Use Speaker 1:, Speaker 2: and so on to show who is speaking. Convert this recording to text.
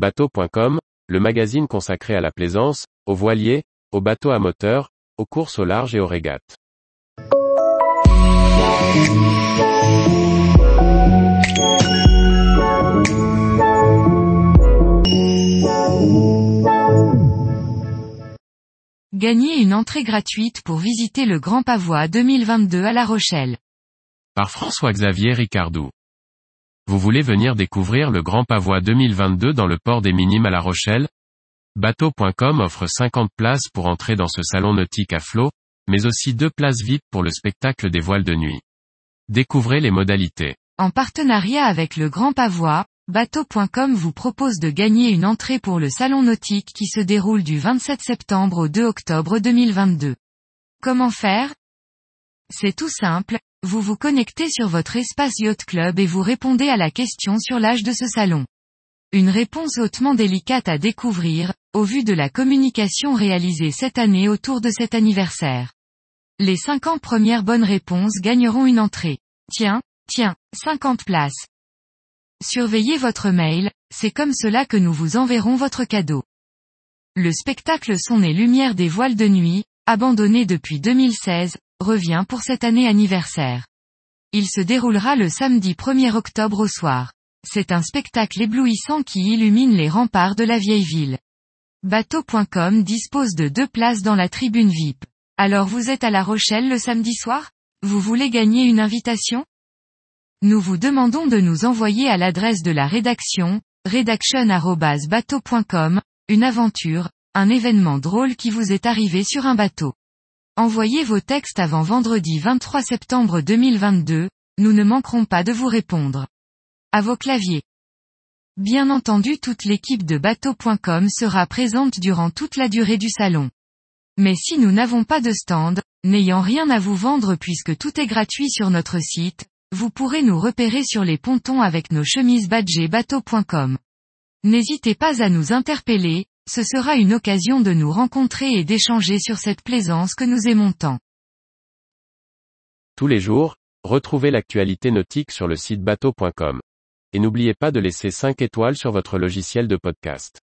Speaker 1: Bateau.com, le magazine consacré à la plaisance, aux voiliers, aux bateaux à moteur, aux courses au large et aux régates.
Speaker 2: Gagnez une entrée gratuite pour visiter le Grand Pavois 2022 à La Rochelle.
Speaker 1: Par François-Xavier Ricardou. Vous voulez venir découvrir le Grand Pavois 2022 dans le port des Minimes à La Rochelle? Bateau.com offre 50 places pour entrer dans ce salon nautique à flot, mais aussi deux places VIP pour le spectacle des voiles de nuit. Découvrez les modalités.
Speaker 2: En partenariat avec le Grand Pavois, Bateau.com vous propose de gagner une entrée pour le salon nautique qui se déroule du 27 septembre au 2 octobre 2022. Comment faire? C'est tout simple, vous vous connectez sur votre espace Yacht Club et vous répondez à la question sur l'âge de ce salon. Une réponse hautement délicate à découvrir, au vu de la communication réalisée cette année autour de cet anniversaire. Les 50 premières bonnes réponses gagneront une entrée. Tiens, tiens, 50 places. Surveillez votre mail, c'est comme cela que nous vous enverrons votre cadeau. Le spectacle Son et Lumière des voiles de nuit, abandonné depuis 2016, revient pour cette année anniversaire. Il se déroulera le samedi 1er octobre au soir. C'est un spectacle éblouissant qui illumine les remparts de la vieille ville. Bateau.com dispose de deux places dans la tribune VIP. Alors vous êtes à La Rochelle le samedi soir? Vous voulez gagner une invitation? Nous vous demandons de nous envoyer à l'adresse de la rédaction, redaction@bateau.com, une aventure, un événement drôle qui vous est arrivé sur un bateau. Envoyez vos textes avant vendredi 23 septembre 2022, nous ne manquerons pas de vous répondre. À vos claviers. Bien entendu toute l'équipe de bateau.com sera présente durant toute la durée du salon. Mais si nous n'avons pas de stand, n'ayant rien à vous vendre puisque tout est gratuit sur notre site, vous pourrez nous repérer sur les pontons avec nos chemises badgées bateau.com. N'hésitez pas à nous interpeller, ce sera une occasion de nous rencontrer et d'échanger sur cette plaisance que nous aimons tant.
Speaker 1: Tous les jours, retrouvez l'actualité nautique sur le site bateau.com. Et n'oubliez pas de laisser 5 étoiles sur votre logiciel de podcast.